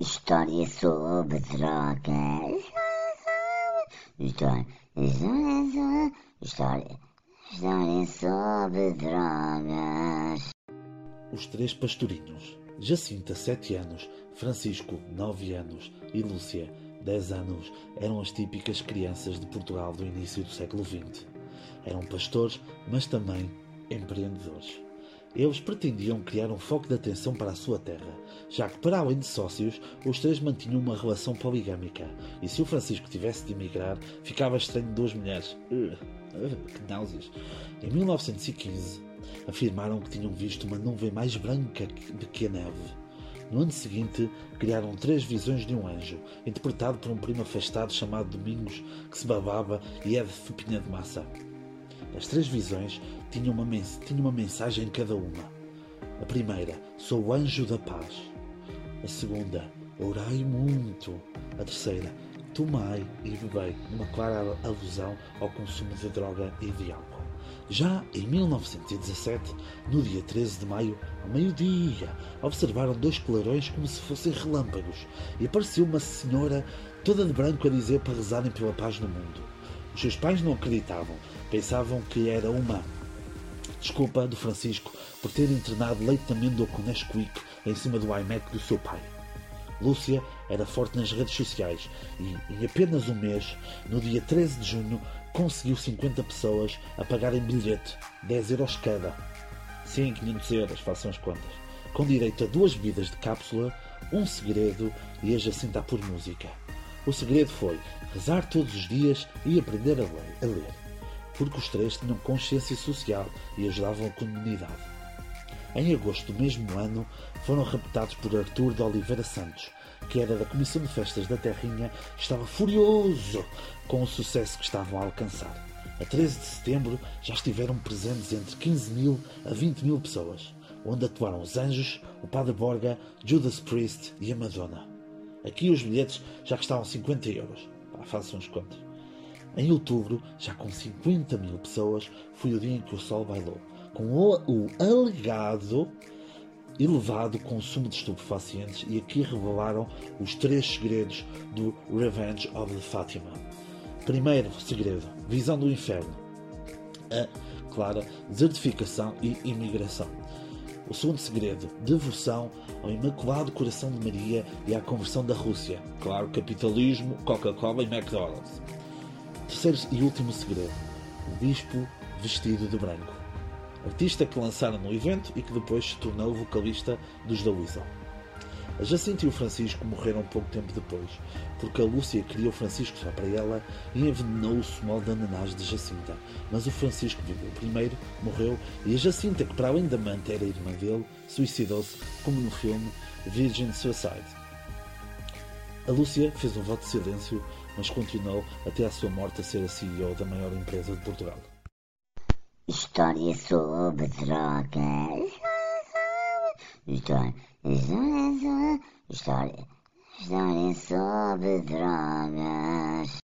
História sobre drogas. História, história, história, história sobre drogas. Os Três Pastorinhos. Jacinta, 7 anos, Francisco, 9 anos e Lúcia, 10 anos, eram as típicas crianças de Portugal do início do século XX. Eram pastores, mas também empreendedores. Eles pretendiam criar um foco de atenção para a sua terra, já que, para além de sócios, os três mantinham uma relação poligâmica, e se o Francisco tivesse de emigrar, ficava estranho duas mulheres. Uh, uh, que náuseas! Em 1915, afirmaram que tinham visto uma nuvem mais branca do que a neve. No ano seguinte, criaram três visões de um anjo, interpretado por um primo afastado chamado Domingos, que se babava e é de fupinha de massa. As três visões tinham uma, tinham uma mensagem em cada uma. A primeira, sou o anjo da paz. A segunda, orai muito. A terceira, tomai e bebei, numa clara alusão ao consumo de droga e de álcool. Já em 1917, no dia 13 de maio, ao meio-dia, observaram dois clarões como se fossem relâmpagos e apareceu uma senhora toda de branco a dizer para rezarem pela paz no mundo. Os seus pais não acreditavam, pensavam que era uma desculpa do Francisco por ter internado leite de amêndoa com Nesquik em cima do iMac do seu pai. Lúcia era forte nas redes sociais e, em apenas um mês, no dia 13 de junho, conseguiu 50 pessoas a pagarem bilhete, 10 euros cada. Sim, 500 euros, façam as contas. Com direito a duas bebidas de cápsula, um segredo e a Jacinta por música. O segredo foi rezar todos os dias e aprender a ler, a ler, porque os três tinham consciência social e ajudavam a comunidade. Em agosto do mesmo ano, foram raptados por Artur de Oliveira Santos, que era da Comissão de Festas da Terrinha, estava furioso com o sucesso que estavam a alcançar. A 13 de setembro já estiveram presentes entre 15 mil a 20 mil pessoas, onde atuaram os Anjos, o Padre Borga, Judas Priest e a Madonna. Aqui os bilhetes já custavam 50 euros. Pá, façam os contas. Em outubro, já com 50 mil pessoas, foi o dia em que o sol bailou, com o, o alegado elevado consumo de estupefacientes e aqui revelaram os três segredos do Revenge of the Fatima. Primeiro segredo, visão do inferno. A clara desertificação e imigração. O segundo segredo, devoção ao Imaculado Coração de Maria e à conversão da Rússia. Claro, capitalismo, Coca-Cola e McDonald's. Terceiro e último segredo, o bispo vestido de branco artista que lançaram no evento e que depois se tornou vocalista dos da Weasel. A Jacinta e o Francisco morreram pouco tempo depois, porque a Lúcia queria o Francisco só para ela e envenenou o small da nanás de Jacinta. Mas o Francisco viveu primeiro, morreu, e a Jacinta, que para além da amante era irmã dele, suicidou-se, como no filme Virgin Suicide. A Lúcia fez um voto de silêncio, mas continuou até à sua morte a ser a CEO da maior empresa de Portugal. História sobre drogas. História, história, história, história sobre drogas.